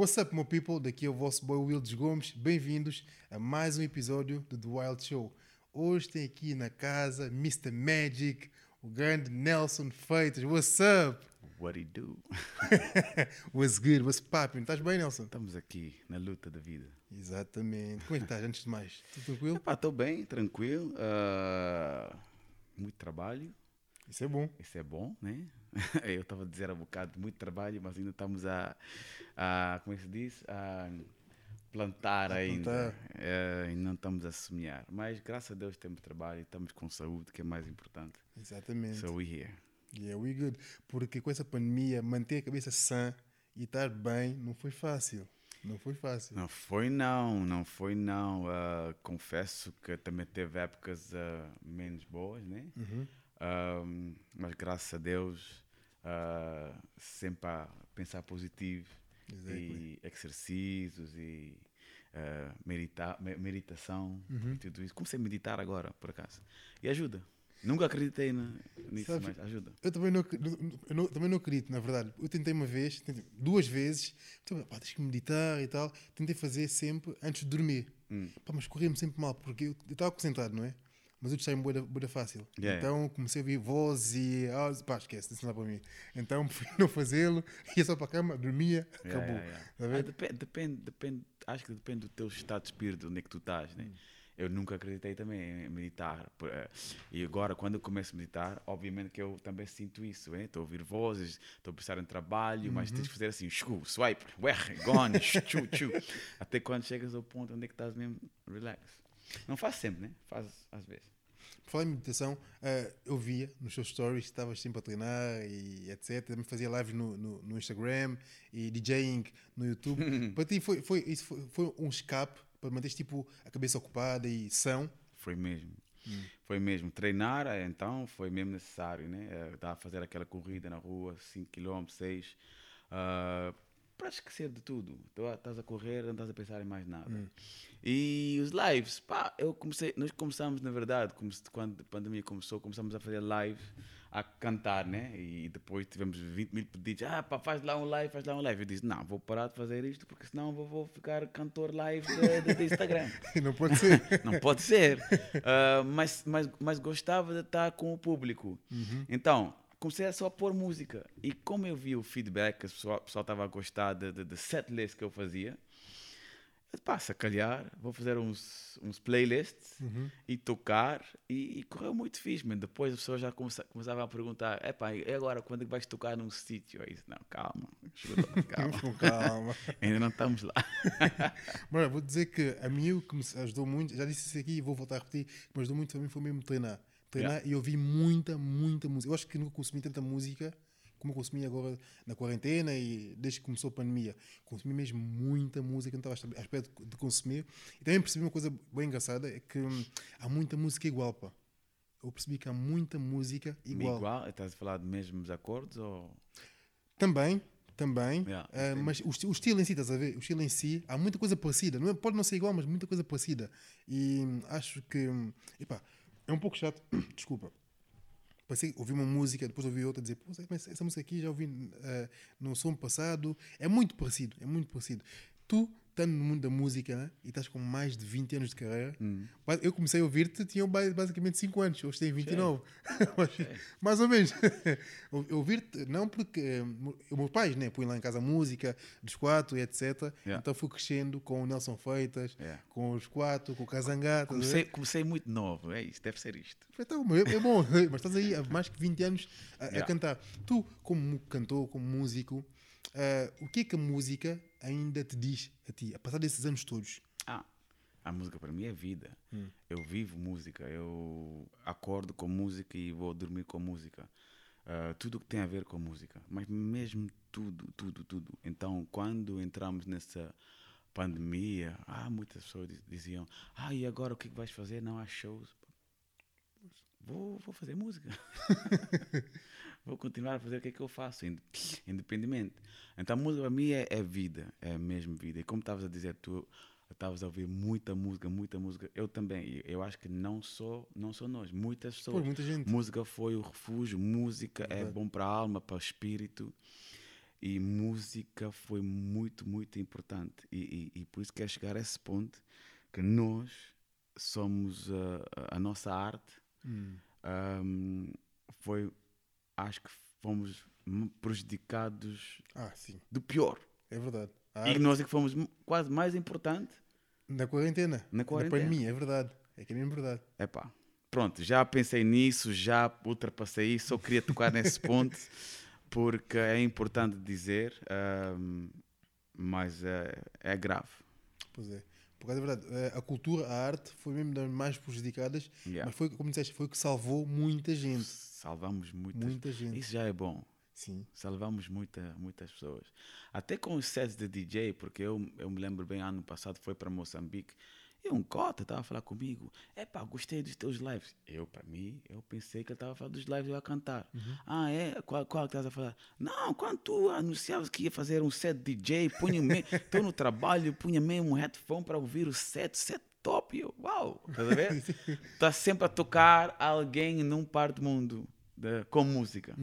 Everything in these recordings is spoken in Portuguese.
What's up, my people? Daqui é o vosso boy Wildes Gomes. Bem-vindos a mais um episódio do The Wild Show. Hoje tem aqui na casa Mr. Magic, o grande Nelson Feitas. What's up? What he do? What's good? What's poppin'? Estás bem, Nelson? Estamos aqui na luta da vida. Exatamente. Como é que estás, antes de mais? Tudo tranquilo? Epá, estou bem, tranquilo. ah, muito trabalho, Isso é bom. isso é bom, né? Eu estava a dizer há bocado muito trabalho, mas ainda estamos a, a como é que se diz? A plantar A ainda. plantar. Eh, e não estamos a semear. Mas graças a Deus temos trabalho, estamos com saúde, que é mais importante. Exatamente. So we here. Yeah, we good. Porque com essa pandemia, manter a cabeça sã e estar bem não foi fácil. Não foi fácil. Não foi não, não foi não. Ah, confesso que também teve épocas ah, menos boas, né? Uhum. Mas graças a Deus, ah, sempre a pensar positivo Exactly. e exercícios e ah, medita me- meditação Uhum. e tudo isso. Comecei a meditar agora, por acaso. E ajuda. Nunca acreditei na- nisso, Sabes- mas ajuda. Eu também não, eu não- também não acredito, na verdade. Eu tentei uma vez, tentei duas vezes, então, pá, tens que meditar e tal. Tentei fazer sempre antes de dormir. Hum. Pá, mas corria-me sempre mal, porque eu eu estava concentrado, não é? Mas eu boa fácil. Yeah. Então comecei a ouvir vozes e. Ah, pá, esquece, isso não dá para mim. Então preferi não fazê-lo, ia só para a cama, dormia, Yeah, acabou. yeah. Tá? Ah, depende, depende, depende, acho que depende do teu estado de espírito, onde é que tu estás, né? Eu nunca acreditei também em meditar. eh, E agora, quando eu começo a meditar, obviamente que eu também sinto isso. né? Estou a ouvir vozes, estou a pensar em trabalho, mas tens de fazer assim, shu, swipe, uer, gone, chu, chu. Até quando chegas ao ponto onde é que estás mesmo relax. Não faz sempre, né? Faz às vezes. Por falar em meditação, ah, eu via nos seus stories que estavas sempre a treinar e etc. Também fazia lives no, no, no Instagram e DJing no YouTube. para ti foi, foi, isso foi, foi um escape para manteres tipo, a cabeça ocupada e são. Foi mesmo. Foi mesmo. Treinar, eh, então, foi mesmo necessário, né? Eh, Estava a fazer aquela corrida na rua, 5 km, 6 para esquecer de tudo. Tu Estás a correr, não estás a pensar em mais nada. E os lives, pá, eu comecei, nós começamos, na verdade, quando a pandemia começou, começamos a fazer live, a cantar, né? E depois tivemos 20 mil pedidos, ah, pá, faz lá um live, faz lá um live. Eu disse, não, vou parar de fazer isto, porque senão vou, vou ficar cantor live de Instagram. não pode ser. Não pode ser. Ah, mas, mas, mas gostava de estar com o público. Então, comecei a só pôr música. E como eu vi o feedback, o pessoal estava a gostar de, de, de setlist que eu fazia, eu disse, calhar, vou fazer uns, uns playlists e tocar. E, e correu muito fixe, man. Depois as pessoas já começa, começavam a perguntar, é pá, e agora quando é que vais tocar num sítio? Aí disse, não, calma, calma. Com calma. Ainda não estamos lá. Mano, vou dizer que a mim o que me ajudou muito, já disse isso aqui e vou voltar a repetir, que me ajudou muito também foi mesmo treinar. Treinar e ouvir muita, muita música. Eu acho que nunca consumi tanta música como eu consumi agora na quarentena e desde que começou a pandemia. Consumi mesmo muita música, não estava à espera de- de consumir. E também percebi uma coisa bem engraçada, é que hum, há muita música igual, pá. Eu percebi que há muita música igual. Igual, estás a falar de mesmos acordes ou... Também, também. Yeah, Ah, entendo. mas o, o estilo em si, estás a ver? O estilo em si, há muita coisa parecida. Não é- pode não ser igual, mas muita coisa parecida. E hum, acho que. hum, Epá, é um pouco chato. Desculpa. Passei, ouvi uma música, depois ouvi outra, dizer, Pô, mas essa música aqui já ouvi ah, no som passado. É muito parecido, é muito parecido. Tu, estando no mundo da música né, e estás com mais de 20 anos de carreira, ba- eu comecei a ouvir-te, tinha ba- basicamente 5 anos, hoje tenho 29. Mas, mais ou menos. Ouvir-te, não porque eh, os meus pais né, põem lá em casa música dos quatro e etc. Yeah. Então fui crescendo com o Nelson Feitas, Yeah. com os quatro, com o a ver? Comecei, comecei muito novo, é isso, deve ser isto. Então, é, é bom, mas estás aí há mais que 20 anos a, a Yeah. cantar. Tu, como cantor, como músico, eh, o que é que a música ainda te diz a ti, a passar desses anos todos? Ah, a música para mim é vida. Eu vivo música, eu acordo com música e vou dormir com música. Ah, tudo que tem a ver com música, mas mesmo tudo, tudo, tudo. Então, quando entramos nessa pandemia, ah, muitas pessoas diz- diziam: Ah, e agora o é que vais fazer? Não há shows. Vou, vou fazer música. vou continuar a fazer o que é que eu faço, ind- independente. Então, a música para mim é, é vida, é mesmo vida. E como estavas a dizer, tu estavas a ouvir muita música, muita música. Eu também. Eu acho que não só, não só nós, muitas pessoas. Pô, muita gente. Música foi o refúgio, música é Verdade. bom para a alma, para o espírito. E música foi muito, muito importante. E, e, e por isso quero chegar a esse ponto que nós somos uh, a nossa arte. Hum. Um, foi, acho que fomos prejudicados Ah, do pior. é verdade. A E arte nós é que fomos quase mais importante. na quarentena, Na quarentena. pandemia, é verdade. É que é mesmo verdade. Epá, pronto, já pensei nisso, já ultrapassei isso, só queria tocar nesse ponto porque é importante dizer, ahm, mas é, é grave. Pois é. Por causa da verdade, eh, a cultura, a arte foi mesmo das mais prejudicadas, Yeah. mas foi, como disseste, foi o que salvou muita gente. Salvamos muitas Muita gente. Isso já é bom. Sim. Salvamos muita, muitas pessoas. Até com os sets de DJ, porque eu, eu me lembro bem, ano passado foi para Moçambique e um cota estava a falar comigo. Epá, gostei dos teus lives. Eu, para mim, eu pensei que ele estava a falar dos lives eu a cantar. Ah, é? Qual, qual que estás a falar? Não, quando tu anunciavas que ia fazer um set DJ, punha estou no trabalho, punha mesmo um headphone para ouvir o set, set top. Eu, uau, estás a ver? Está sempre a tocar alguém num par do mundo de- com música.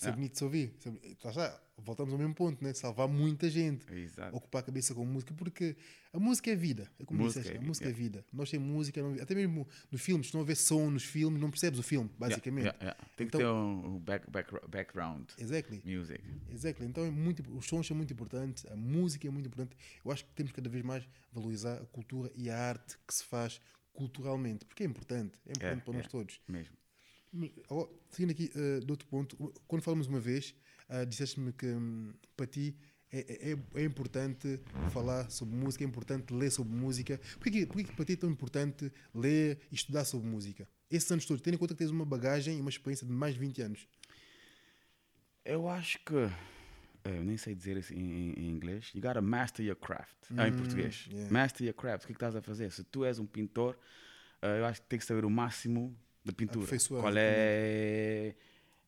Isso é bonito de se ouvir. É. Lá está, voltamos ao mesmo ponto, né? Salvar muita gente. Exato. Ocupar a cabeça com música, porque a música é vida. É como Música disseste, é a música é vida. vida. Nós temos música, não- até mesmo nos filmes, se não houver som nos filmes, não percebes o filme, basicamente. Yeah, yeah, yeah. Tem que Então- ter um, back, back, background Exactly. music. Exactly. Então é muito, os sons são muito importantes, a música é muito importante. Eu acho que temos cada vez mais valorizar a cultura e a arte que se faz culturalmente, porque é importante, é importante É, para nós é. todos. Mesmo. Agora, seguindo aqui uh, de outro ponto, quando falamos uma vez, uh, disseste-me que hum, para ti é, é, é importante falar sobre música, é importante ler sobre música. Porquê que, para ti é tão importante ler e estudar sobre música? Esses anos todos, tendo em conta que tens uma bagagem e uma experiência de mais de 20 anos. Eu acho que. eh, Eu nem sei dizer isso em, em- inglês. You gotta master your craft. ah, em português. yeah. Master your craft. O que, é que estás a fazer? Se tu és um pintor, eh, eu acho que tens que saber o máximo pintura. Qual é.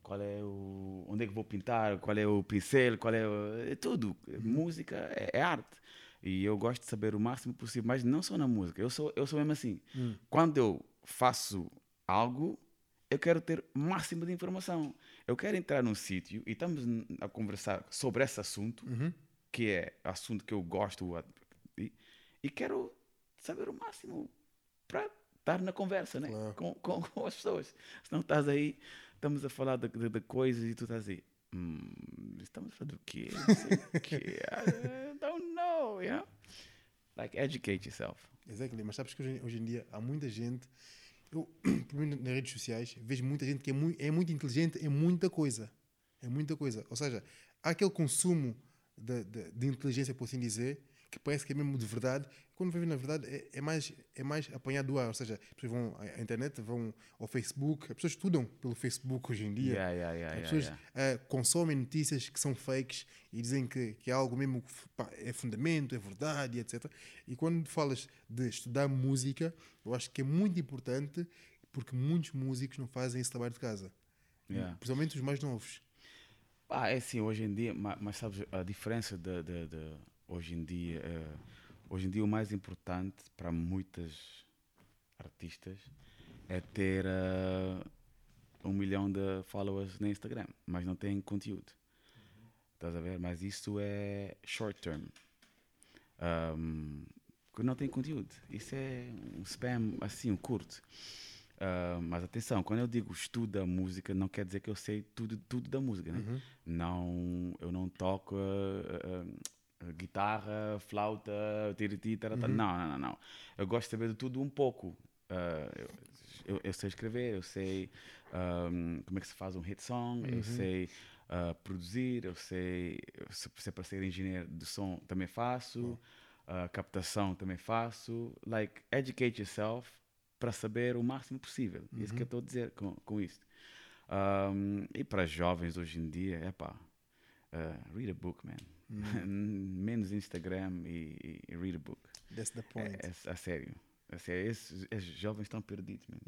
Qual é o. Onde é que vou pintar? Qual é o pincel? Qual é. O, é tudo. Música é, é arte. E eu gosto de saber o máximo possível, mas não só na música. Eu sou, eu sou mesmo assim. Quando eu faço algo, eu quero ter o máximo de informação. Eu quero entrar num sítio e estamos a conversar sobre esse assunto, que é assunto que eu gosto e, e quero saber o máximo para estar na conversa né? Claro. com, com, com as pessoas. Senão estás aí, estamos a falar de, de, de coisas e tu estás aí. "Hum, estamos a falar do quê? Não sei o quê. I don't know, you know? Like, educate yourself. Exactly. Mas sabes que hoje, hoje em dia há muita gente, eu, pelo menos nas redes sociais, vejo muita gente que é muito, é muito inteligente em muita coisa. É muita coisa. Ou seja, há aquele consumo de, de, de inteligência, por assim dizer, que parece que é mesmo de verdade. Quando ver, na verdade, é, é mais, é mais apanhado do ar. Ou seja, as pessoas vão à internet, vão ao Facebook, as pessoas estudam pelo Facebook hoje em dia. Yeah, yeah, yeah, As pessoas eh, consomem notícias que são fakes e dizem que, que é algo mesmo que pá, é fundamento, é verdade, etc. E quando falas de estudar música, eu acho que é muito importante porque muitos músicos não fazem esse trabalho de casa. Principalmente os mais novos. Ah, é assim, hoje em dia, ma- mas, sabes, a diferença de, de- de hoje em dia, eh, hoje em dia o mais importante para muitas artistas é ter eh, um milhão de followers no Instagram, mas não tem conteúdo. Estás a ver? Mas isso é short term. Um, não tem conteúdo. Isso é um spam assim, um curto. Ah, mas atenção, quando eu digo estuda música, não quer dizer que eu sei tudo, tudo da música, né? Não, eu não toco ah, ah, guitarra, flauta, tiriti, tarata. Não, não, não, não. Eu gosto de saber de tudo um pouco. Ah, eu, eu, sei escrever, eu sei ahm, como é que se faz um hit song, eu sei ah, produzir, eu sei, se, se é para ser engenheiro de som também faço, ah, captação também faço. Like, educate yourself para saber o máximo possível. Isso que eu estou a dizer com, com isto. Um, e para jovens hoje em dia, é pá, read a book, man. Menos Instagram e, e read a book. That's the point. É, é, a sério. A sério, esses, esses jovens estão perdidos, man.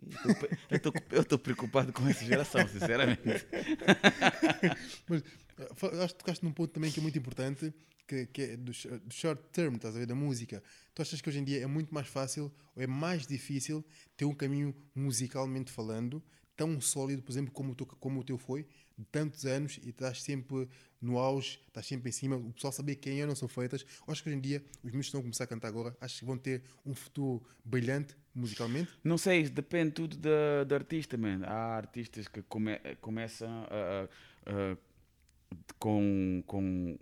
Eu estou preocupado com essa geração, sinceramente. Mas acho que tocaste num ponto também que é muito importante, que, que é do, do short term, estás a ver, da música. Tu achas que hoje em dia é muito mais fácil ou é mais difícil ter um caminho musicalmente falando tão sólido, por exemplo, como o teu, como o teu foi, tantos anos e estás sempre no auge, estás sempre em cima, o pessoal saber quem é não são feitas. Eu acho que hoje em dia os miúdos estão a começar a cantar agora, acho que vão ter um futuro brilhante musicalmente. Não sei, depende tudo da, da artista, man. Há artistas que come, começam com, com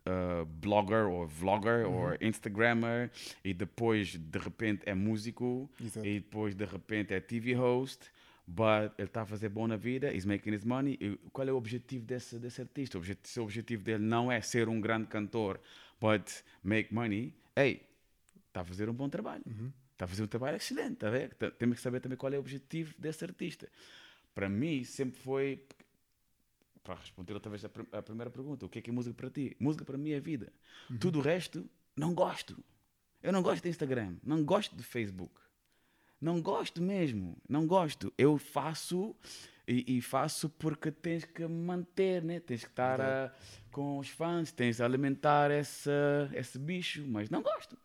uh, blogger ou vlogger Uhum. ou instagrammer e depois de repente é músico Exato. e depois de repente é TV host but ele está a fazer bom na vida he's making his money e qual é o objetivo desse, desse artista o objetivo, se o objetivo dele não é ser um grande cantor but make money ei está a fazer um bom trabalho Uhum. está a fazer um trabalho excelente tá a ver? Temos que saber também qual é o objetivo desse artista para mim sempre foi para responder outra vez a, pr- a primeira pergunta, o que é que é música para ti? Música para mim é vida. Tudo o resto, não gosto. Eu não gosto de Instagram, não gosto de Facebook. Não gosto mesmo, não gosto. Eu faço e, e faço porque tens que manter, né? tens que estar a- com os fãs, tens de alimentar essa, esse bicho, mas não gosto.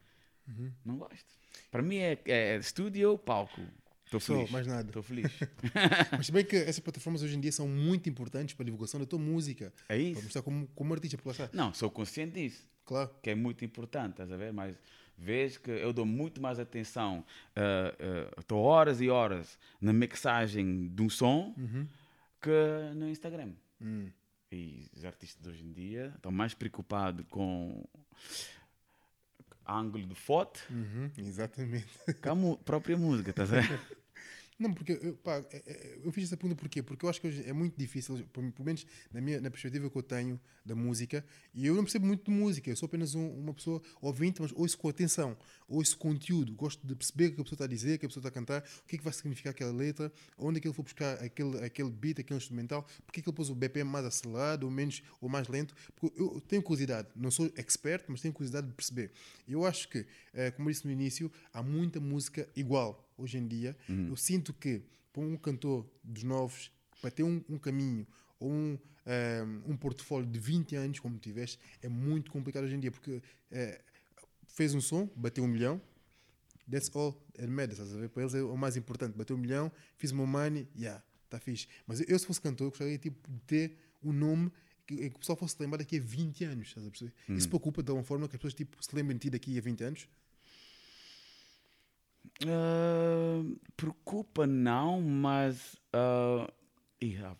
Não gosto. Para mim é, é estúdio, palco. Estou Só, feliz. mais nada. Estou feliz. Mas bem que essas plataformas hoje em dia são muito importantes para a divulgação da tua música, É para isso. mostrar como, como artista, porque. Não, sou consciente disso. Claro. que é muito importante, estás a ver? Mas vês que eu dou muito mais atenção, estou horas e horas na mixagem de um som que no Instagram. Hum. E os artistas de hoje em dia estão mais preocupados com ângulo de foto Uhum, exatamente. que a própria música, estás a ver? Não, porque eu, pá, é- é- eu fiz essa pergunta porquê? Porque eu acho que hoje é muito difícil, pelo menos na, minha, na perspectiva que eu tenho da música, e eu não percebo muito de música, eu sou apenas um- uma pessoa ouvinte, mas ouço com atenção, ouço conteúdo, gosto de perceber o que a pessoa está a dizer, o que a pessoa está a cantar, o que é que vai significar aquela letra, onde é que ele foi buscar aquele, aquele beat, aquele instrumental, porque é que ele pôs o BPM mais acelerado ou menos ou mais lento, porque eu tenho curiosidade, não sou expert, mas tenho curiosidade de perceber. Eu acho que, eh, como eu disse no início, há muita música igual hoje em dia. Eu sinto que para um cantor dos novos, para ter um, um caminho ou um, eh, um portfólio de 20 anos, como tiveste, é muito complicado hoje em dia, porque eh, fez um som, bateu um milhão, that's all it matters, estás a ver? Para eles é o mais importante, bateu um milhão, fiz meu money, yeah, está fixe. Mas eu, se fosse cantor, eu gostaria tipo, de ter um nome que, que o pessoal fosse lembrar daqui a 20 anos, estás a perceber? Isso preocupa de uma forma que as pessoas tipo, se lembrem de ti daqui a 20 anos? Ah, preocupa não, mas ah,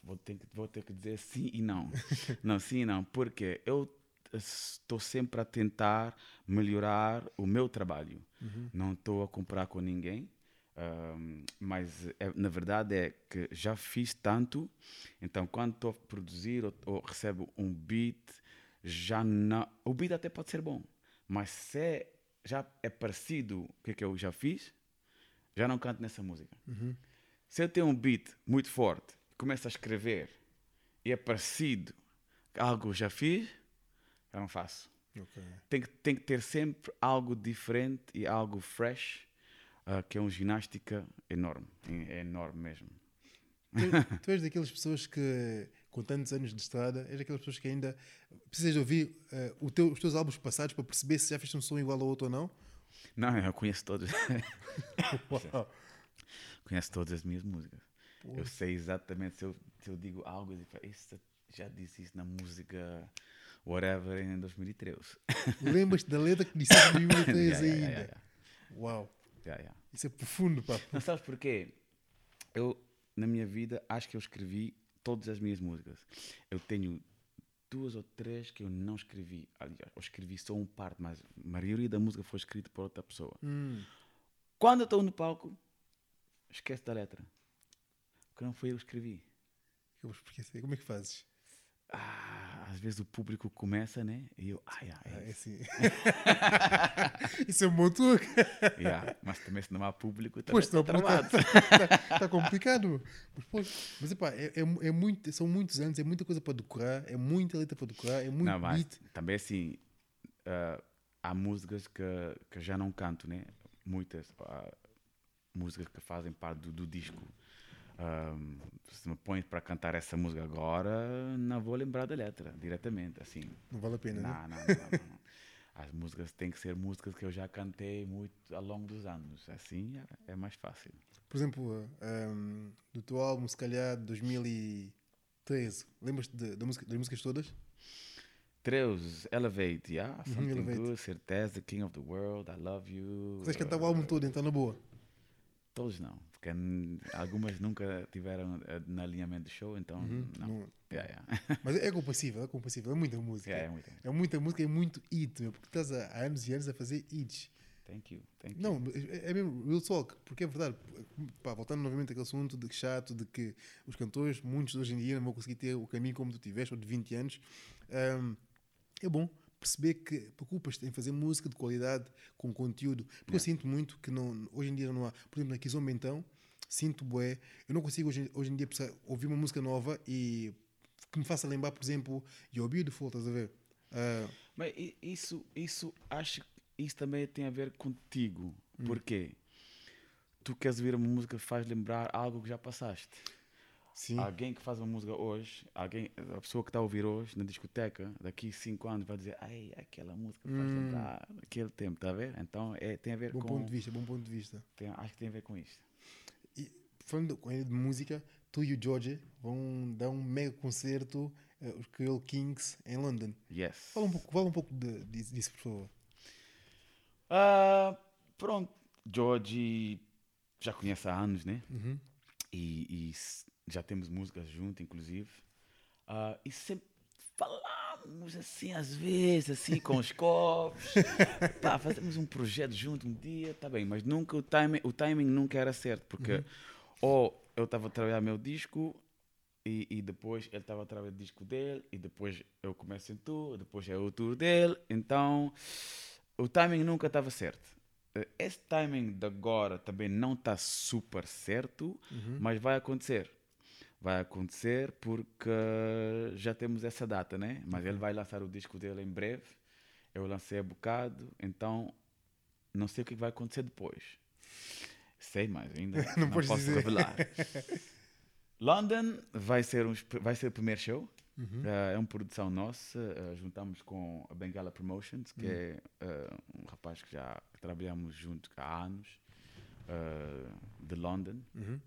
vou, ter, que- vou ter que dizer sim e não. não, sim e não, porque eu estou sempre a tentar melhorar o meu trabalho. Não estou a comprar com ninguém. mas é- na verdade é que já fiz tanto, então quando estou a produzir ou, ou recebo um beat, já não. O beat até pode ser bom, mas se é- já é parecido o que, é que eu já fiz, já não canto nessa música. Se eu tenho um beat muito forte, começo a escrever e é parecido algo já fiz, eu não faço. Tem que, tem que ter sempre algo diferente e algo fresh, ah, que é uma ginástica enorme. É enorme mesmo. Tu, tu és daquelas pessoas que, com tantos anos de estrada, és daquelas pessoas que ainda precisas de ouvir o teu- os teus álbuns passados para perceber se já fizeste um som igual ao outro ou não? Não, eu conheço todos. Uau. conheço todas as minhas músicas. Eu sei exatamente se eu, se eu digo algo e digo, "Isso, já disse isso na música whatever em 2013. Lembras-te da letra que disseste em 2003 Yeah, yeah, ainda? yeah, yeah, Uau, yeah, yeah. isso é profundo, pá. Não sabes porquê? Eu, na minha vida, acho que eu escrevi todas as minhas músicas. Eu tenho duas ou três que eu não escrevi. Aliás, eu escrevi só um parte, mas a maioria da música foi escrita por outra pessoa. Hum, Quando eu estou no palco, esquece da letra. Porque não foi eu que escrevi. eu. Como é que fazes? Ah, às vezes o público começa, né? E eu, ai, ai, Ah, é assim. isso é um bom truque. Yeah, Mas também se não há público, também Pois, está está travado. tá complicado. Mas, mas epá, é, é, é muito, são muitos anos, é muita coisa para decorar, é muita letra para decorar, é muito Não, beat. também assim, ah, há músicas que, que já não canto, né? Muitas músicas que fazem parte do, do disco. Ahm, se me pões para cantar essa música agora, não vou lembrar da letra diretamente, assim. Não vale a pena, né? Não, não, não, não, não. As músicas têm que ser músicas que eu já cantei muito ao longo dos anos. Assim é, é mais fácil. Por exemplo, um, do teu álbum, se calhar, 2000 e 13. Lembras-te de- música- das músicas todas? Treus, Elevate, yeah, Something Elevate. Good, Certeza, King of the World, I Love You. Vocês cantavam o álbum todo, então na boa. Todos não, porque algumas nunca tiveram eh, no alinhamento do show, então não. Não- Yeah, yeah. Mas é compassível, é compassível. É muita música. yeah, é muito. É muita música e muito hit, meu, porque estás há anos e anos a fazer hits. Thank you, thank you. Não, é é mesmo real talk, porque é verdade. Pá, voltando novamente àquele assunto de chato, de que os cantores, muitos hoje em dia, não vão conseguir ter o caminho como tu tiveste, ou de 20 anos. Ahm, é bom perceber que preocupas-te em fazer música de qualidade, com conteúdo. Porque eu sinto muito que não, hoje em dia não há. Por exemplo, na Kizomba então, sinto bué. Eu não consigo hoje, hoje em dia ouvir uma música nova e que me faça lembrar, por exemplo, You're Beautiful, estás a ver? Ah, Mas isso, isso acho que isso também tem a ver contigo. Hum. Porque tu queres ouvir uma música que faz lembrar algo que já passaste. sim. Alguém que faz uma música hoje, alguém, a pessoa que está a ouvir hoje na discoteca, daqui cinco anos vai dizer, ai, aquela música faz lembrar aquele tempo, está a ver? Então é, tem a ver Hum. Bom com. ponto de vista, bom ponto de vista. tem- acho que tem a ver com isto. Falando ainda de música, tu e o George vão dar um mega concerto, eh, os Creole Kings, em London. Yes. Fala um pouco, fala um pouco de- disso, disso, por favor. Ah, pronto, George já conhece há anos, né? Uhum. E, e já temos músicas junto, inclusive. Ah, e sempre falamos assim, às vezes, assim, com os copos. Pá, fazemos um projeto junto um dia, tá bem, mas nunca o timing, o timing nunca era certo, porque ou eu estava a trabalhar meu disco e, e depois ele estava a trabalhar o disco dele e depois eu começo em tour, depois é o tour dele, então o timing nunca estava certo. Eh, Esse timing de agora também não está super certo, mas vai acontecer. Vai acontecer porque já temos essa data, né? Mas ele vai lançar o disco dele em breve. Eu lancei há bocado, então não sei o que vai acontecer depois. Sei, mas ainda Não não, posso dizer. revelar. London vai ser, um, vai ser o primeiro show. Uhum. Uh, é uma produção nossa. uh, juntamos com a Bengala Promotions, que é uh, um rapaz que já trabalhamos junto há anos, uh, de London. Uhum.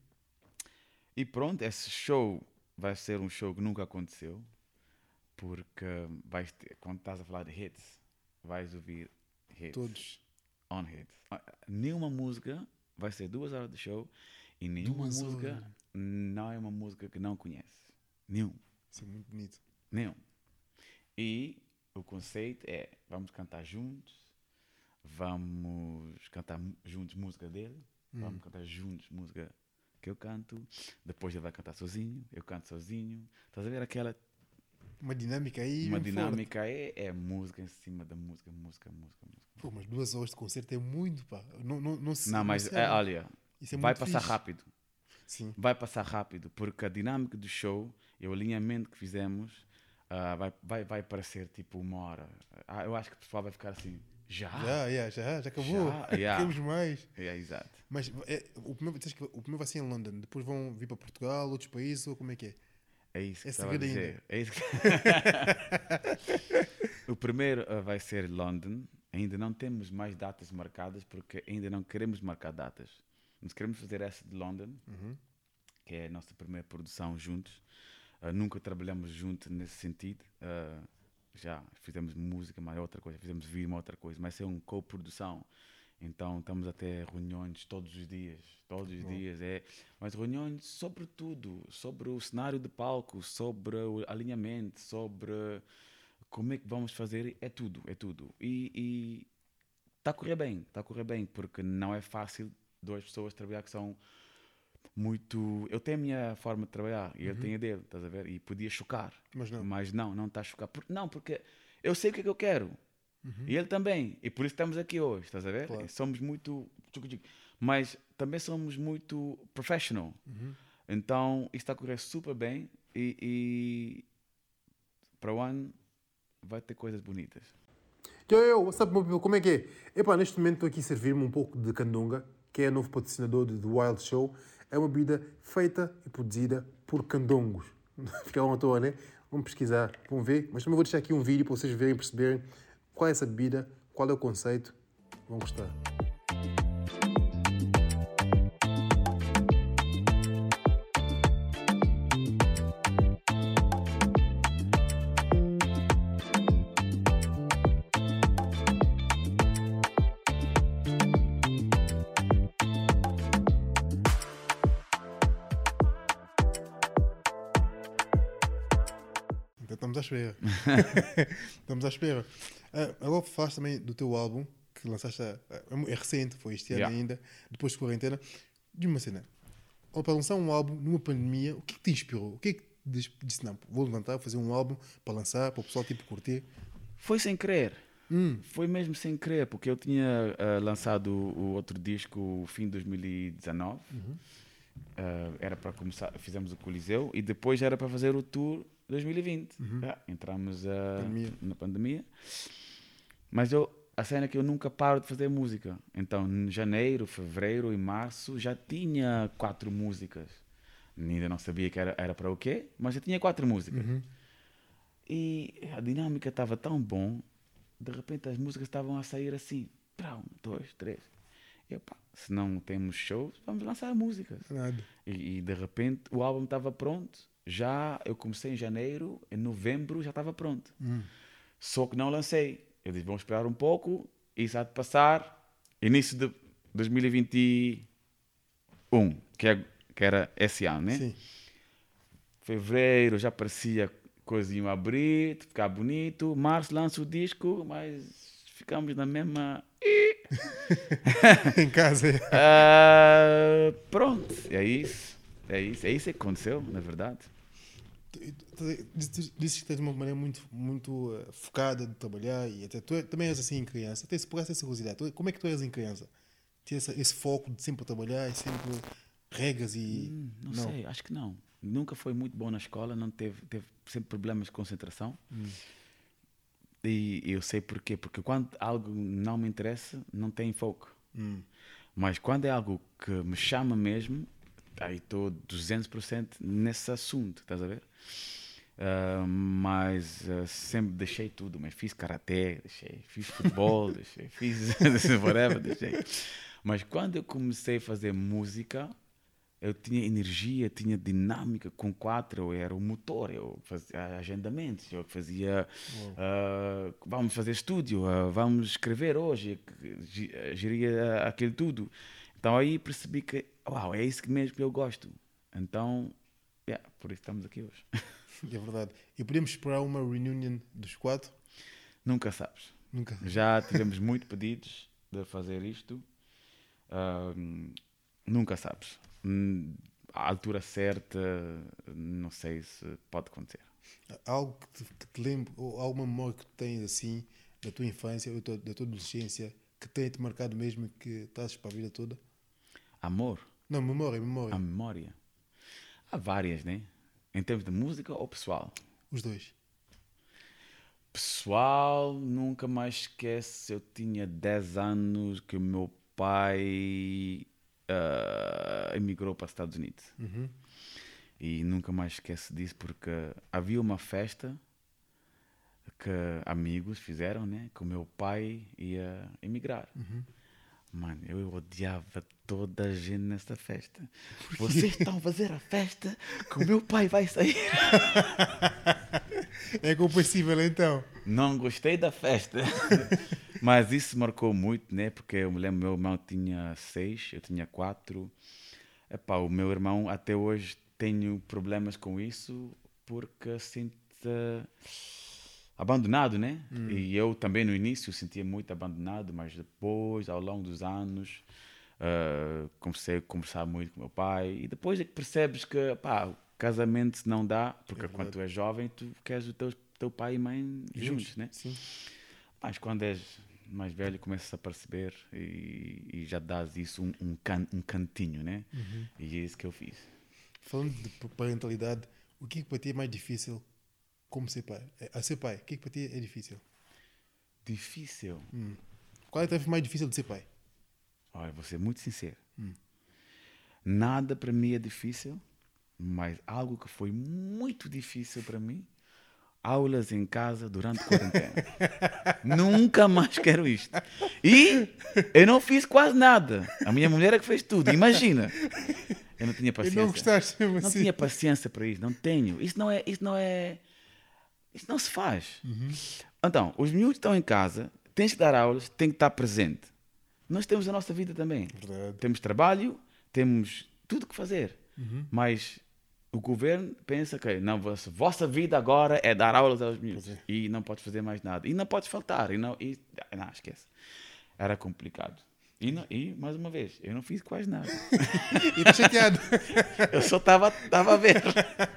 E pronto, esse show vai ser um show que nunca aconteceu, porque vais ter- quando estás a falar de hits, vais ouvir hits Todos. on hits. Ah, Nenhuma música vai ser duas horas de show e nenhuma Duas música horas. não é uma música que não conhece. Nenhum. Isso é muito bonito. Nenhum. E o conceito é: vamos cantar juntos, vamos cantar juntos música dele, vamos cantar juntos música que eu canto, depois ele vai cantar sozinho, eu canto sozinho. Estás a ver aquela Uma dinâmica aí. uma dinâmica? É, é música em cima da música, música, música, música. Pô, mas duas horas de concerto é muito, pá. Não, não, não, se, Não, mas é, olha, é vai passar fixe. rápido. Sim. vai passar rápido, porque a dinâmica do show e o alinhamento que fizemos ah, vai, vai, vai parecer tipo uma hora. Ah, eu acho que o pessoal vai ficar assim, já? Já, já, já, já acabou. Já, yeah. Queremos mais. É, exato. Mas é, o, primeiro, o primeiro vai ser em London, depois vão vir para Portugal, outros países, ou como é que é? É isso que É estava a dizer. É isso que... o primeiro ah, vai ser London. Ainda não temos mais datas marcadas porque ainda não queremos marcar datas. Nós queremos fazer essa de London, Uhum. que é a nossa primeira produção juntos. Ah, nunca trabalhamos juntos nesse sentido. Ah, já fizemos música, mas é outra coisa. Fizemos vídeo, uma outra coisa. Mas é uma co-produção. Então estamos até reuniões todos os dias. Todos os dias. É, mas reuniões sobre tudo. Sobre o cenário de palco, sobre o alinhamento, sobre como é que vamos fazer. É tudo, é tudo. E está a correr bem. Está a correr bem. Porque não é fácil duas pessoas trabalhar que são muito. Eu tenho a minha forma de trabalhar e ele tem a dele, estás a ver? E podia chocar. Mas não. Mas não, não está a chocar. Por- não, porque eu sei o que é que eu quero. E ele também. E por isso estamos aqui hoje, estás a ver? Claro. Somos muito. Mas também somos muito professional. Uhum. Então isto está a correr super bem e, e para o ano vai ter coisas bonitas. Yo, yo, what's up, meu people? Como é que é? Epá, neste momento estou aqui a servir-me um pouco de Candonga, que é o novo patrocinador do Wild Show. É uma bebida feita e produzida por candongos. Ficaram à toa, né? Vamos pesquisar, vão ver. Mas também vou deixar aqui um vídeo para vocês verem e perceberem qual é essa bebida? Qual é o conceito? Vão gostar. Então estamos à espera. estamos à espera. Ah, agora falaste também do teu álbum, que lançaste, ah, é recente, foi este ano Yeah. ainda, depois de quarentena. Diz-me uma cena, ao para lançar um álbum numa pandemia, o que é que te inspirou? O que é que te disse, não, vou levantar, vou fazer um álbum para lançar, para o pessoal tipo curtir? Foi sem querer. Hum, Foi mesmo sem querer, porque eu tinha ah, lançado o, outro disco no fim de 2019. Ah, era para começar, fizemos o Coliseu e depois era para fazer o tour 2020. Ah, entramos ah, Pandemia. na pandemia. Mas eu, a cena é que eu nunca paro de fazer música. Então, em janeiro, fevereiro e março já tinha quatro músicas. Ainda não sabia que era, era para o quê, mas já tinha quatro músicas. E a dinâmica estava tão bom, de repente as músicas estavam a sair assim, pra um, dois, três. E pá, se não temos shows, vamos lançar músicas. E, e de repente o álbum estava pronto. Já eu comecei em janeiro, em novembro já estava pronto. Hum. Só que não lancei. Eu disse, vamos esperar um pouco, isso há de passar. Início de 2021, que, é, que era esse ano, né? Sim. Fevereiro já parecia coisinho a abrir, ficar bonito. Março lança o disco, mas ficamos na mesma. em casa. Ah, pronto, é isso. É isso. É isso que aconteceu, na verdade. Dizes que tens uma maneira muito, muito eh, focada de trabalhar e até tu é- também és assim em criança. Tens por essa curiosidade. Tu- Como é que tu és em criança? Tinha esse, esse foco de sempre trabalhar e sempre regras e. Hum, não, sei, acho que não. Nunca foi muito bom na escola, não teve, teve sempre problemas de concentração. E eu sei porquê. Porque quando algo não me interessa, não tem foco. Hum. Mas quando é algo que me chama mesmo, aí estou 200% nesse assunto, estás a ver? Ah, mas ah, sempre deixei tudo, mas fiz karaté, deixei, fiz futebol, deixei, fiz whatever, deixei. Mas quando eu comecei a fazer música, eu tinha energia, tinha dinâmica com quatro, eu era o motor, eu fazia agendamentos, eu fazia, ah, vamos fazer estúdio, vamos escrever hoje, ge- geria aquilo tudo. Então aí percebi que, uau, é isso mesmo que eu gosto. Então, yeah, por isso estamos aqui hoje. É verdade. E podemos esperar uma reunion dos quatro? Nunca sabes. Nunca. Já tivemos muito pedidos de fazer isto. Ahm, nunca sabes. Hum, A altura certa, não sei se pode acontecer. Algo que te, que te lembre, ou alguma memória que tens assim, da tua infância ou da tua- adolescência, que tenha-te marcado mesmo e que estás para a vida toda? Amor, Não, memória, memória. a memória. Há várias, né? Em termos de música ou pessoal? Os dois. Pessoal, nunca mais esquece. Eu tinha 10 anos que o meu pai ah, emigrou para os Estados Unidos. Uhum. E nunca mais esqueço disso porque havia uma festa que amigos fizeram, né? Que o meu pai ia emigrar. Mano, eu odiava toda a gente nessa festa. Vocês estão a fazer a festa que o meu pai vai sair. É compreensível então. Não gostei da festa. Mas isso marcou muito, né? Porque eu me lembro, meu irmão tinha seis, eu tinha quatro. Epá, o meu irmão, até hoje, tenho problemas com isso porque sinto abandonado, né? E eu também no início sentia muito abandonado, mas depois, ao longo dos anos, ah, comecei a conversar muito com meu pai. E depois é que percebes que, pá, casamento não dá, porque quando tu és jovem, tu queres o teu, teu pai e mãe juntos, né? Sim. Mas quando és mais velho, começas a perceber e, e já dás isso um, um, can- um cantinho, né? E é isso que eu fiz. Falando de parentalidade, o que é que para ti é mais difícil como ser pai? É, A ser pai, o que é que para ti é difícil? Difícil. Qual é a tarefa mais difícil de ser pai? Olha, vou ser muito sincero. Nada para mim é difícil, mas algo que foi muito difícil para mim, aulas em casa durante quarentena. Nunca mais quero isto. E eu não fiz quase nada. A minha mulher é que fez tudo. Imagina. Eu não tinha paciência. não gostaste mesmo Não assim? tinha paciência para isso, não tenho. Isso não é, isso não é, isso não se faz. Então, os miúdos estão em casa, tens que dar aulas, tem que estar presente. Nós temos a nossa vida também. Verdade. Temos trabalho, temos tudo que fazer. Mas o governo pensa que não, vossa, vossa vida agora é dar aulas aos miúdos é. e não podes fazer mais nada. E não podes faltar. E não, e, não esquece. Era complicado. E, não- e, mais uma vez, eu não fiz quase nada. E está chateado. Eu só estava a ver.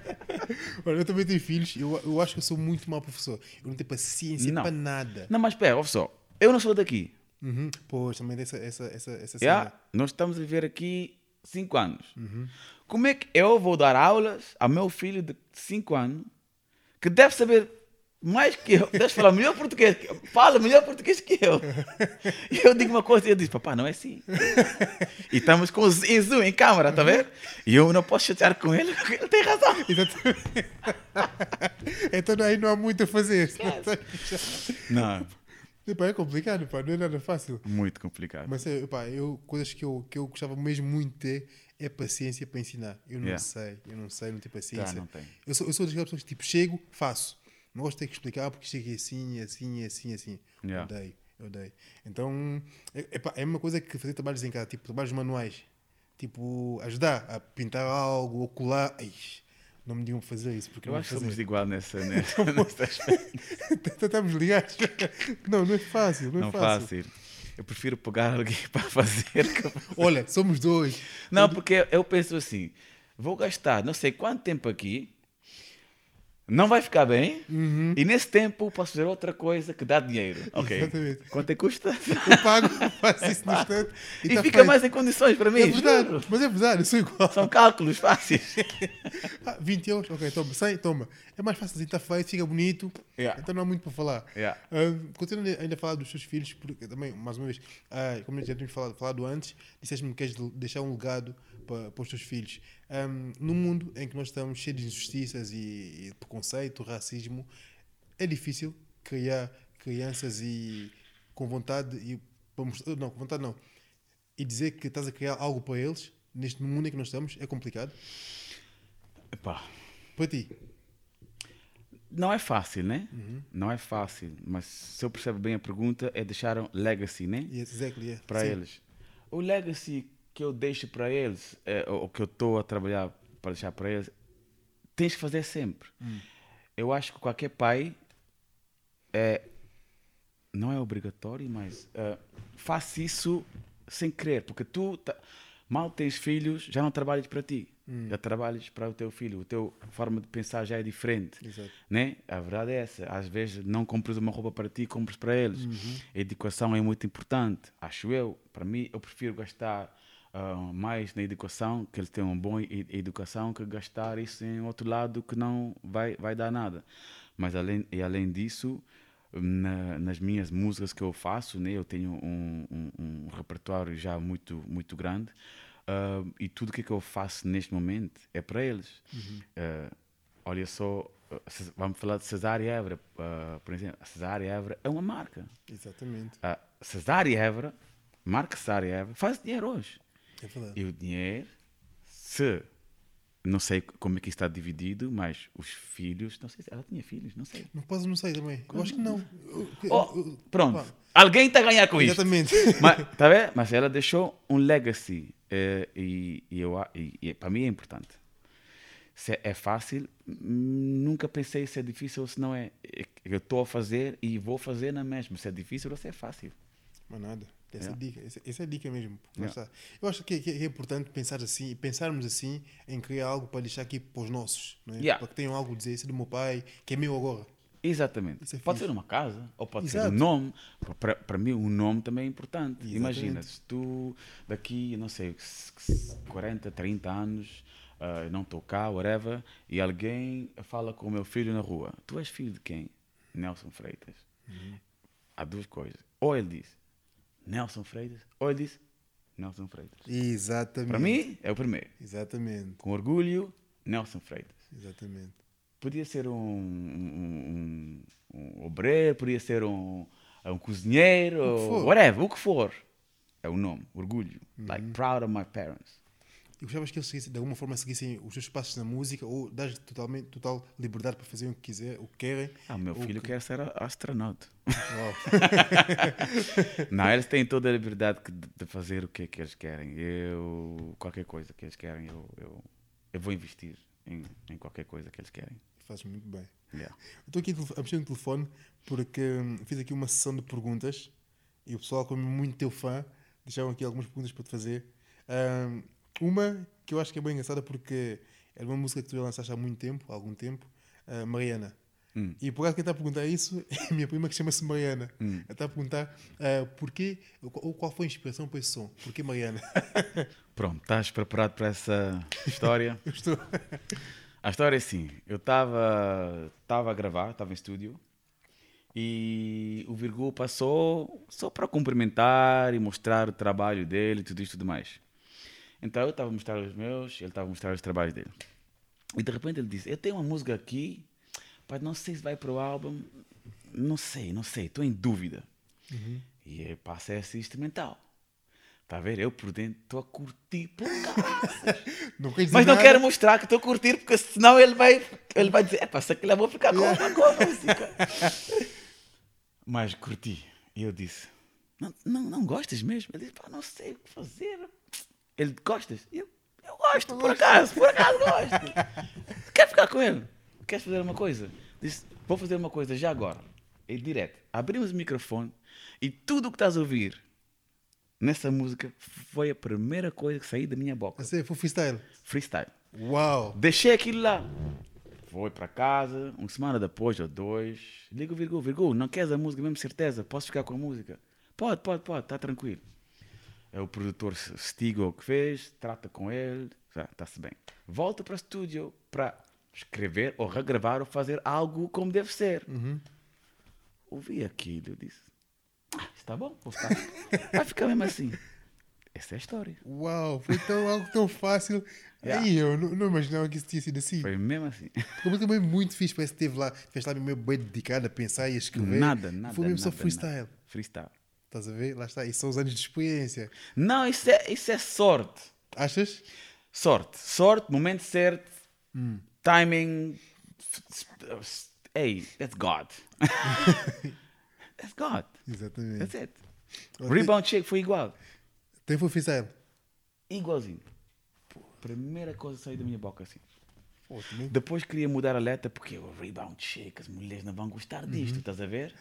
Olha, eu também tenho filhos. Eu, eu acho que eu sou muito mau professor. Eu não tenho paciência Não. para nada. Não, mas espera, olha só. Eu não sou daqui. Uhum. Pois, também tem essa, essa, essa, Já, cena. nós estamos a viver aqui 5 anos. Uhum. Como é que eu vou dar aulas ao meu filho de 5 anos que deve saber mais que eu, deve falar melhor português, que eu, fala melhor português que eu. E eu digo uma coisa e ele diz: Papá, não é assim. E estamos com o Zoom, em câmara, tá vendo? E eu não posso chatear com ele, porque ele tem razão. Exatamente. então aí não há muito a fazer. Não, Epá, é complicado, pá, não é nada fácil. muito complicado. Mas é, epá, eu, coisas que eu, que eu gostava mesmo muito de ter é paciência para ensinar. Eu não Yeah. sei, eu não sei, não tenho paciência. Tá, não tem. Eu sou, eu sou daquelas pessoas que tipo, chego, faço. Não gosto de ter que explicar porque chego assim, assim, assim, assim. Yeah. Eu odeio, eu odeio. Então, é, epá, é a mesma coisa que fazer trabalhos em casa, tipo, trabalhos manuais. Tipo, ajudar a pintar algo ou colar. Ai, não me para fazer isso. Porque Eu acho que somos igual nessa, Estamos ligados. Não, não é fácil, não é fácil. fácil. Eu prefiro pegar alguém para fazer. Olha, somos dois. Não, porque eu penso assim: vou gastar não sei quanto tempo aqui, não vai ficar bem, e nesse tempo posso fazer outra coisa que dá dinheiro. Ok. Exatamente. Quanto é que custa? Eu pago, faço isso no instante e, E tá fica feito. mais em condições para mim. É verdade, juro. mas é verdade, eu sou igual. São cálculos fáceis. Ah, 20 euros, ok, toma, 100, toma. É mais fácil assim, está feito, fica bonito, Yeah. então não há muito para falar. Yeah. Ah, continuando ainda a falar dos teus filhos, porque também, mais uma vez, ah, como já tínhamos falado, falado antes, disseste-me que queres de- deixar um legado para, para os teus filhos. Ahm, no mundo em que nós estamos cheios de injustiças e, e preconceito, racismo, é difícil criar crianças e com vontade e mostrar- não, com vontade não. E dizer que estás a criar algo para eles neste mundo em que nós estamos é complicado. Epá, Para ti. não é fácil, né? Não é fácil. Mas se eu percebo bem a pergunta, é deixar um legacy, né? E exactly, é. para Sim. eles. O legacy que eu deixo para eles, é, ou que eu estou a trabalhar para deixar para eles, tens que fazer sempre. Hum. Eu acho que qualquer pai é, não é obrigatório, mas é, faz isso sem querer, porque tu tá- mal tens filhos, já não trabalhas para ti, Hum. já trabalhas para o teu filho, a tua forma de pensar já é diferente Exato. né? A verdade é essa. Às vezes não compras uma roupa para ti, compras para eles. A educação é muito importante, acho eu. Para mim, eu prefiro gastar ah, mais na educação, que eles tenham uma boa e- educação, que gastar isso em outro lado que não vai, vai dar nada. Mas além, e além disso, na- nas minhas músicas que eu faço, né? eu tenho um, um- um repertório já muito, muito grande. ah, e tudo que, que eu faço neste momento é para eles. Ah, olha só, uh, vamos falar de Cesária Évora, uh, por exemplo. A Cesária Évora é uma marca. Exatamente. A Cesária Évora, marca Cesária Évora, faz dinheiro hoje. É verdade. E o dinheiro, se, não sei como é que está dividido, mas os filhos, não sei se ela tinha filhos, não sei. Não posso, não sei também. Eu acho que não. Oh, pronto, pá, alguém está a ganhar com isto. Exatamente. Mas, tá vendo? Mas ela deixou um legacy eh, e, e eu, e, e para mim é importante. Se é fácil, nunca pensei se é difícil ou se não é. Eu estou a fazer e vou fazer na mesma. Se é difícil ou se é fácil. Mas nada. Essa, Yeah. é a dica, essa, essa é a dica mesmo. Yeah. está. Eu acho que é, que é importante pensar assim, pensarmos assim em criar algo para deixar aqui para os nossos, é? Yeah. para que tenham algo a dizer. Esse é do meu pai, que é meu agora. Exatamente. Isso é pode ser uma casa, ou pode ser Exato. um nome. Para- Para mim, um nome também é importante. Exatamente. Imagina, se tu daqui, não sei, s- s- 40, 30 anos, ah, não estou cá, whatever, e alguém fala com o meu filho na rua: Tu és filho de quem? Nelson Freitas. Uhum. Há duas coisas. Ou ele diz Nelson Freitas, ele diz Nelson Freitas. Exatamente. Para mim, é o primeiro. Exatamente. Com orgulho, Nelson Freitas. Exatamente. Podia ser um, um, um, um obreiro, podia ser um, um cozinheiro, O whatever, o que for. É o nome, orgulho. Uhum. Like, proud of my parents. E gostavas que eles seguissem, de alguma forma seguissem os seus passos na música ou dás totalmente total liberdade para fazer o que quiser, o que querem? Ah, o meu filho que- quer ser astronauta. Uau. Não, eles têm toda a liberdade de fazer o que é que eles querem. Eu, qualquer coisa que eles querem, eu, eu, eu vou investir em em, qualquer coisa que eles querem. Fazes muito bem. Yeah. Estou aqui a mexer no telefone porque hum, fiz aqui uma sessão de perguntas e o pessoal, como é muito teu fã, deixaram aqui algumas perguntas para te fazer. Hum, uma que eu acho que é bem engraçada porque era uma música que tu já lançaste há muito tempo, há algum tempo, ah, Mariana. Hum. E por acaso quem está a perguntar isso é a minha prima que chama-se Mariana. Hum. Ela está a perguntar ah, porquê, ou qual foi a inspiração para esse som? Porquê Mariana? Pronto, estás preparado para essa história? Eu estou. A história é assim, eu estava a gravar, estava em estúdio e o Virgu passou só para cumprimentar e mostrar o trabalho dele e tudo isso e tudo mais. Então eu estava a mostrar os meus, ele estava a mostrar os trabalhos dele. E de repente ele disse, eu tenho uma música aqui, mas não sei se vai para o álbum, não sei, não sei, estou em dúvida. E eu passei esse instrumental. Está a ver? Eu por dentro estou a curtir por. Não Mas não nada. quero mostrar que estou a curtir, porque senão ele vai, ele vai dizer: é pá, se aquilo eu vou ficar com, com a música. Mas curti. E eu disse: não, não, não gostas mesmo? Ele disse: pá, não sei o que fazer. Ele, gostas? E eu, eu gosto, por acaso, por acaso gosto. Quer ficar com ele? Queres fazer uma coisa? Disse: vou fazer uma coisa já agora. E direto, abrimos o microfone e tudo o que estás a ouvir nessa música foi a primeira coisa que saiu da minha boca. A sério, foi freestyle. Freestyle. Uau! Deixei aquilo lá. Foi para casa, uma semana depois ou dois. Ligo o Virgu, Virgu, não queres a música mesmo, certeza? Posso ficar com a música? Pode, pode, pode, está tranquilo. É o produtor Stigo que fez, trata com ele, está-se bem. Volta para o estúdio para escrever ou regravar ou fazer algo como deve ser. Ouvi aquilo, eu disse, ah, está bom, vou ficar. vai ficar mesmo assim. Essa é a história. Uau! Foi tão, algo tão fácil. Yeah. Aí eu não, não imaginava que isso tinha sido assim. Foi mesmo assim. Música também muito fixe, parece que esteve lá, fez lá meio bem dedicado a pensar e a escrever. Nada, nada. Foi mesmo só nada, freestyle. nada. Freestyle. Estás a ver? Lá está. E são os anos de experiência. Não, isso é, isso é sorte. Achas? Sorte. Sorte, momento certo, timing. Hey, that's God. that's God. Exatamente. That's it. Olha, Rebound check foi igual. Tem foi freestyle. Igualzinho. Primeira coisa que saiu da minha boca assim. Depois queria mudar a letra porque o rebound check, as mulheres não vão gostar disto, estás a ver?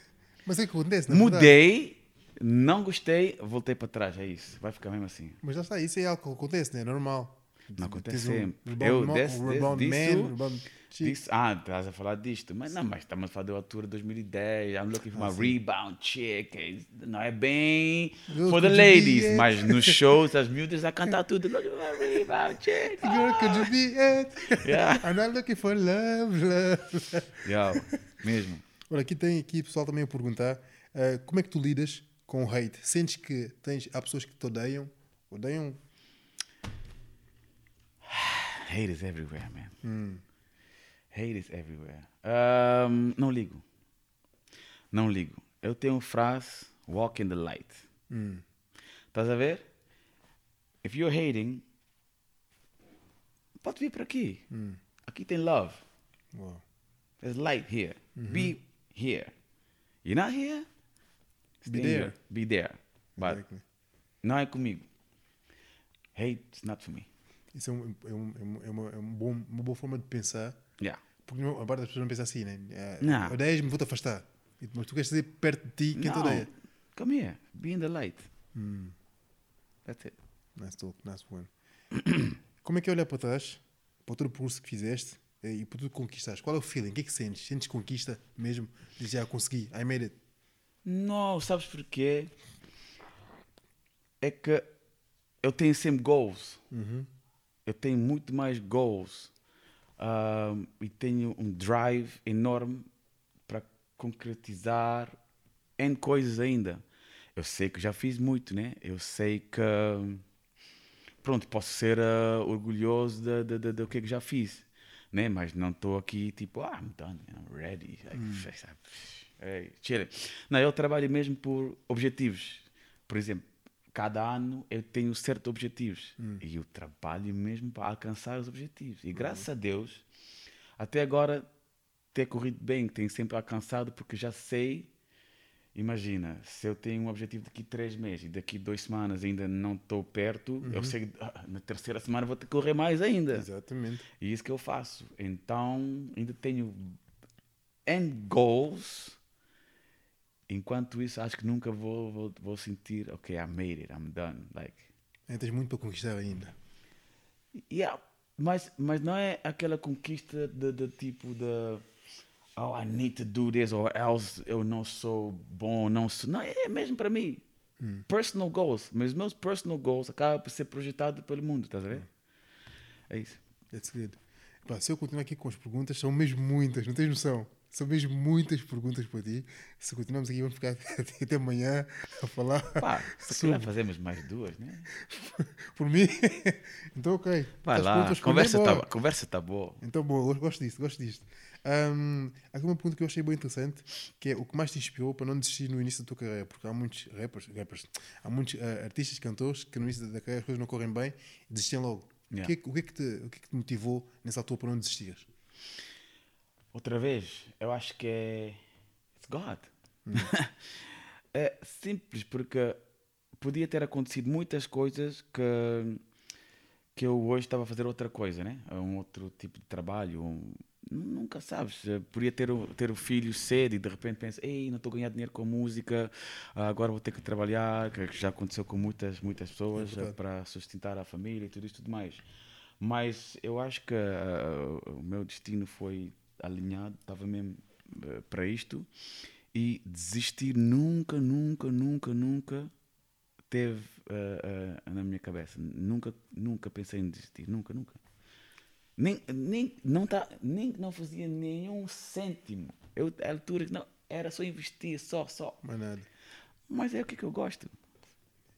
Mas é que acontece, na verdade. Não gostei, voltei para trás, é isso. Vai ficar mesmo assim. Mas já está, isso é algo que acontece, né? É normal. Não acontece um sempre. Eu, desse, um rebound man, rebound disso- ah, estás a falar disto. Mas não, mas estamos a falar da altura de 2010. I'm looking for Ah, my sim. rebound chick. Não é bem for the ladies, it? mas nos shows as miúdas a cantar tudo. Looking for my rebound chick. Girl, could you be it? Yeah. I'm not looking for love, love. Yeah, mesmo. Olha, aqui tem aqui pessoal também a perguntar ah, como é que tu lidas com o hate? Sentes que tens, há pessoas que te odeiam? Odeiam? Hate is everywhere, man. Hum. Hate is everywhere. Ahm, não ligo. Não ligo. Eu tenho uma frase, walk in the light. Hum. Estás a ver? If you're hating, pode vir para aqui. Hum. Aqui tem love. Uau. There's light here. Be here. You're not here? Be there. here. Be there. But Exactly. não é comigo. Hate is not for me. Isso é, um, é, um, é, um, é uma, é um bom, uma boa forma de pensar. Yeah. Porque a parte das pessoas não pensa assim, né? É, Não. Odeias-me, vou-te afastar. Mas tu queres dizer perto de ti quem te odeia. Come here. Be in the light. Hum. That's it. Nice talk, nice one. Como é que é olhar para trás, para todo o percurso que fizeste eh, e para tudo que conquistaste? Qual é o feeling? O que é que sentes? Sentes conquista mesmo? Dizes, já consegui, I made it. Não, sabes porquê? É que eu tenho sempre goals. Eu tenho muito mais goals. Ahm, e tenho um drive enorme para concretizar N coisas ainda. Eu sei que já fiz muito, né? Eu sei que. Pronto, posso ser ah, orgulhoso do que é que já fiz, né? Mas não estou aqui tipo, ah, I'm done, I'm ready. Like, hey, chilling. Não, eu trabalho mesmo por objetivos. Por exemplo, cada ano eu tenho certos objetivos e eu trabalho mesmo para alcançar os objetivos. E graças a Deus, até agora ter corrido bem, tenho sempre alcançado porque já sei imagina, se eu tenho um objetivo daqui três meses e daqui duas semanas ainda não estou perto, Uhum. eu sei que ah, na terceira semana vou ter que correr mais ainda. Exatamente. E é isso que eu faço. Então, ainda tenho end goals. Enquanto isso, acho que nunca vou, vou, vou sentir, ok, I made it, I'm done. Like, Ainda tens muito para conquistar ainda. yeah, mas, mas não é aquela conquista de, de tipo de oh, I need to do this or else eu não sou bom, não sou. Não, é mesmo para mim. Personal goals. Mas meus personal goals acabam por ser projetados pelo mundo, estás a ver? É isso. That's good. Pá, se eu continuar aqui com as perguntas, são mesmo muitas, não tens noção? São mesmo muitas perguntas para ti. Se continuarmos aqui, vamos ficar até, até amanhã a falar. Pá, se calhar fazemos mais duas, né? Por mim. então, ok. Vai As lá, mim, conversa está conversa tá boa. Então, boa, gosto disto, gosto disto. Hum, há aqui uma pergunta que eu achei bem interessante, que é o que mais te inspirou para não desistir no início da tua carreira? Porque há muitos rappers, rappers há muitos ah, artistas, cantores, que no início da carreira as coisas não correm bem e desistem logo. Yeah. O, que é, o, que é que te, o que é que te motivou nessa altura para não desistir? Outra vez, eu acho que é. It's God. é simples, porque podia ter acontecido muitas coisas que, que eu hoje estava a fazer outra coisa, né? Um outro tipo de trabalho. um- nunca sabes. eh, Podia ter o, ter o filho cedo e de repente pensa: Ei, não estou a ganhar dinheiro com música, ah, agora vou ter que trabalhar. Que já aconteceu com muitas, muitas pessoas É eh, para sustentar a família e tudo isso e tudo mais. Mas eu acho que ah, o meu destino foi alinhado, estava mesmo eh, para isto. E desistir nunca, nunca, nunca, nunca teve eh, eh, na minha cabeça. Nunca, nunca pensei em desistir. Nunca, nunca. Nem, nem, não, tá, nem não fazia nenhum cêntimo. Eu, à altura, não, era só investir, só, só. Mais nada. Mas é o que, que eu gosto.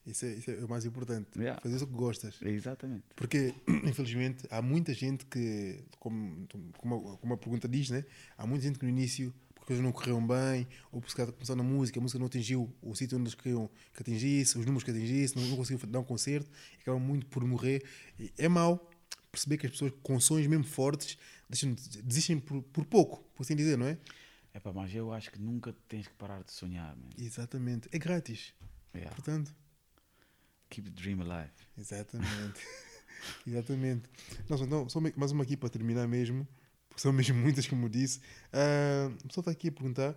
Isso é, isso é o mais importante. Yeah. Fazer o que gostas. Exatamente. Porque, infelizmente, há muita gente que, como, como, a, como a pergunta diz, né? há muita gente que no início, porque as coisas não correram bem, ou por causa começar na música, a música não atingiu o sítio onde eles queriam que atingisse, os números que atingisse, não, não conseguiu dar um concerto, e acabam muito por morrer. E é mau perceber que as pessoas com sonhos mesmo fortes deixam, desistem por, por pouco, por assim dizer, não é? Epá, mas eu acho que nunca tens que parar de sonhar, man. Exatamente. É grátis. Yeah. Portanto, Keep the dream alive. Exatamente. Exatamente. Nossa, então, só mais uma aqui para terminar mesmo, porque são mesmo muitas, como disse. Ah, o pessoal está aqui a perguntar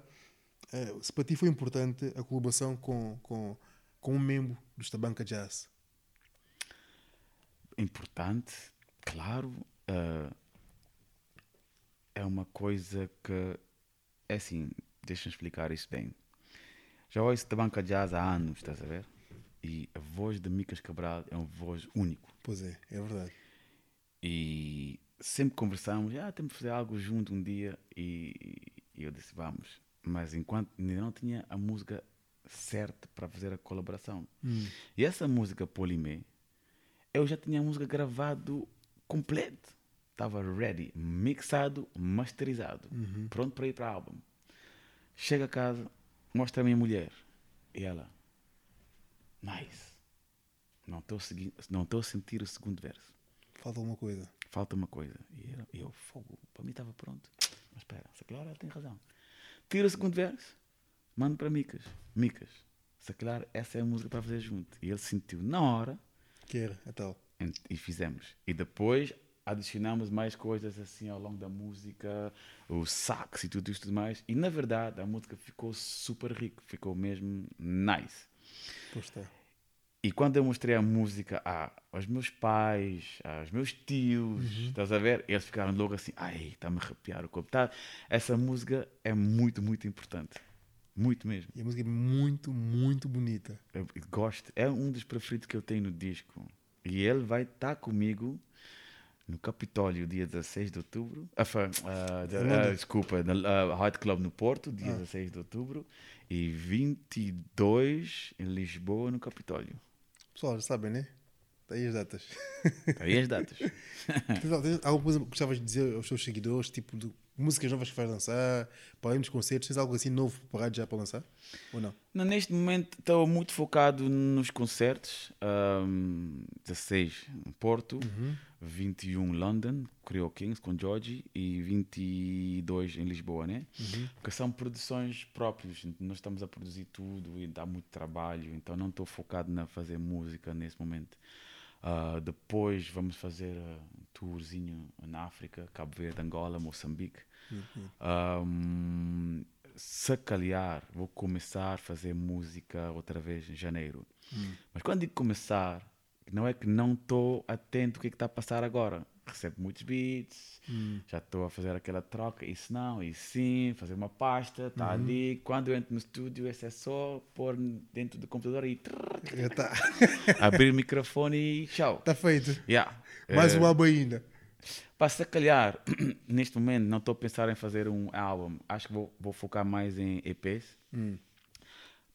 ah, se para ti foi importante a colaboração com, com, com um membro do Estabanca Jazz. importante, claro. ah, é uma coisa que. É assim, deixa-me explicar isso bem. Já ouço da banca jazz há anos, estás a ver? E a voz de Micas Cabral é uma voz único. Pois é, é verdade. E sempre conversamos, ah, temos de fazer algo junto um dia. E, e eu disse, vamos. Mas enquanto ainda não tinha a música certa para fazer a colaboração. E essa música Polimé, eu já tinha a música gravado completo. Estava ready, mixado, masterizado, pronto para ir para álbum. Chega a casa, mostra a minha mulher. E ela, nice. Não estou não estou a sentir o segundo verso. Falta alguma coisa. Falta uma coisa. E eu, eu fogo, para mim estava pronto. Mas espera, se calhar ela tem razão. Tira o segundo verso, mando para Micas. Micas, se calhar essa é a música para fazer junto. E ele sentiu na hora Que era a tal. e fizemos. E depois adicionamos mais coisas assim ao longo da música, o sax e tudo isto mais. E na verdade a música ficou super rica, ficou mesmo nice. Está. E quando eu mostrei a música a, aos meus pais, aos meus tios, estás a ver? Eles ficaram logo assim, ai, está-me a arrepiar o corpo. Tá? Essa música é muito, muito importante. Muito mesmo. E a música é muito, muito bonita. Eu gosto. É um dos preferidos que eu tenho no disco. E ele vai estar comigo no Capitólio, dia 16 de outubro. Ah, ah, de- ah, desculpa, no ah, Hot Club no Porto, dia 16 de outubro. E 22 em Lisboa, no Capitólio. Pessoal, já sabem, né? Está aí as datas. Aí as datas. Tens, alguma coisa que gostavas de dizer aos teus seguidores, tipo de músicas novas que vais lançar, para além dos concertos, tens algo assim novo preparado já para lançar? Ou não? Não, neste momento estou muito focado nos concertos. Um, 16 em Porto, 21 London, Creo Kings com Georgie e 22 em Lisboa, né? Que são produções próprias. Nós estamos a produzir tudo e dá muito trabalho, então não estou focado na fazer música nesse momento. Ah, depois vamos fazer ah, um tourzinho na África, Cabo Verde, Angola, Moçambique. Um, se calhar vou começar a fazer música outra vez em janeiro. Mas quando digo começar, não é que não estou atento ao que está a passar agora. Recebo muitos beats, já estou a fazer aquela troca, isso não, isso sim, fazer uma pasta, está ali. Quando eu entro no estúdio, esse é só pôr dentro do computador e trrr, Já está abrir o microfone e tchau. tá feito. Yeah. Mais Eh, um álbum ainda. para se calhar, neste momento, não estou a pensar em fazer um álbum. Acho que vou, vou focar mais em EPs.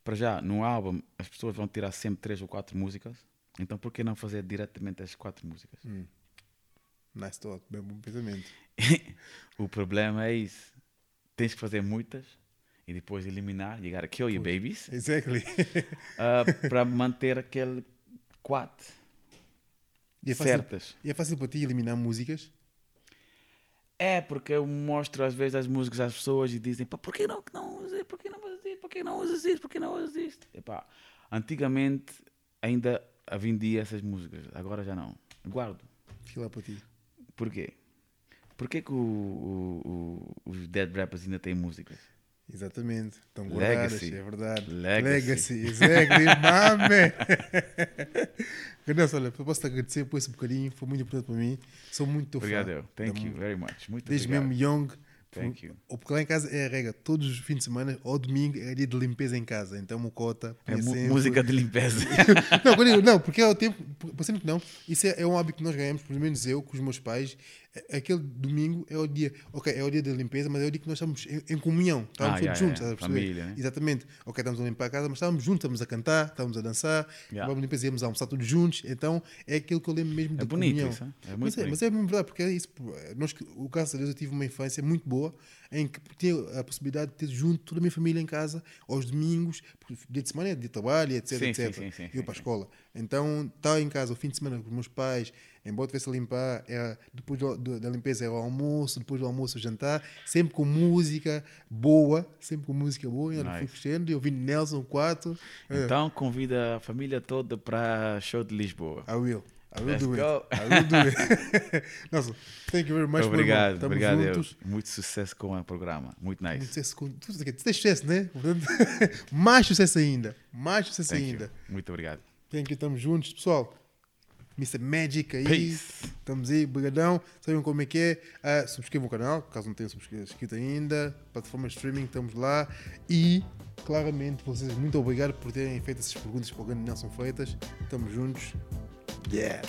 Para já, no álbum, as pessoas vão tirar sempre três ou quatro músicas. Então, por que não fazer diretamente as quatro músicas? Nice thought, bem bom pensamento. o problema é isso. Tens que fazer muitas e depois eliminar, you gotta kill your babies, Exactly. ah, para manter aquele quatro E é, fácil, certas. e é fácil para ti eliminar músicas? É, porque eu mostro às vezes as músicas às pessoas e dizem, pá, por que não, não usas, por que não usas isto, por que não usas isto, por que não usas isto? Epá, antigamente ainda vendia essas músicas, agora já não. Guardo. Fica lá para ti. Porquê? Porquê que o- o- o- os dead rappers ainda têm músicas? Exatamente. Estão guardadas, Legacy. é verdade. Legacy. exactly, mame. Nelson, olha, eu posso te agradecer por esse bocadinho, foi muito importante para mim. Sou muito teu Obrigado, fã. eu. Thank Da you very much. Muito Desde obrigado. mesmo young. Thank you. Ou porque lá em casa é a regra, todos os fins de semana, ao domingo, é dia de limpeza em casa. Então, Mocota. É mu- sempre- música de limpeza. não, não, porque é o tempo, parecendo que não, isso é, é um hábito que nós ganhamos, pelo menos eu, com os meus pais. É- Aquele domingo é o dia, ok, é o dia da limpeza, mas é o dia que nós estamos em, em comunhão, estamos Ah, todos yeah, juntos, yeah, estás a perceber? família, né? Exatamente, ok, estamos a limpar a casa, mas estávamos juntos, estamos a cantar, estamos a dançar, Yeah. vamos limpeza, íamos a almoçar todos juntos, então é aquilo que eu lembro mesmo É de bonito comunhão. isso, hein? É mas, muito é, bonito. mas é mesmo verdade, porque é isso, nós, o caso de Deus, eu tive uma infância muito boa, em que tinha a possibilidade de ter junto toda a minha família em casa, aos domingos, dia de semana é de trabalho, etc, Sim, etc. sim, sim, sim, eu para a escola. Então, estar em casa o fim de semana com os meus pais, embora tivesse a limpar, era, depois do- do- da limpeza era o almoço, depois do almoço o jantar, sempre com música boa, sempre com música boa, e olha, fui Nice. crescendo, e ouvindo Nelson 4. Então convida a família toda para show de Lisboa. I will. I will Let's do it. go. I will do it. Nelson, thank you very much, obrigado, Estamos obrigado. eu. juntos. Muito sucesso com o programa. Muito nice. Muito sucesso com tudo. Tu tens sucesso, né? Mais sucesso ainda. Mais sucesso Thank ainda. you. Muito obrigado. Thank you, estamos juntos. Pessoal, Mr. Magic aí. Peace. Estamos aí, brigadão. Sabem como é que é? Ah, subscrevam o canal, caso não tenham subscrito ainda. Plataforma de streaming, estamos lá. E, claramente, vocês, muito obrigado por terem feito essas perguntas para o grande Nelson Freitas. Estamos juntos. Yeah!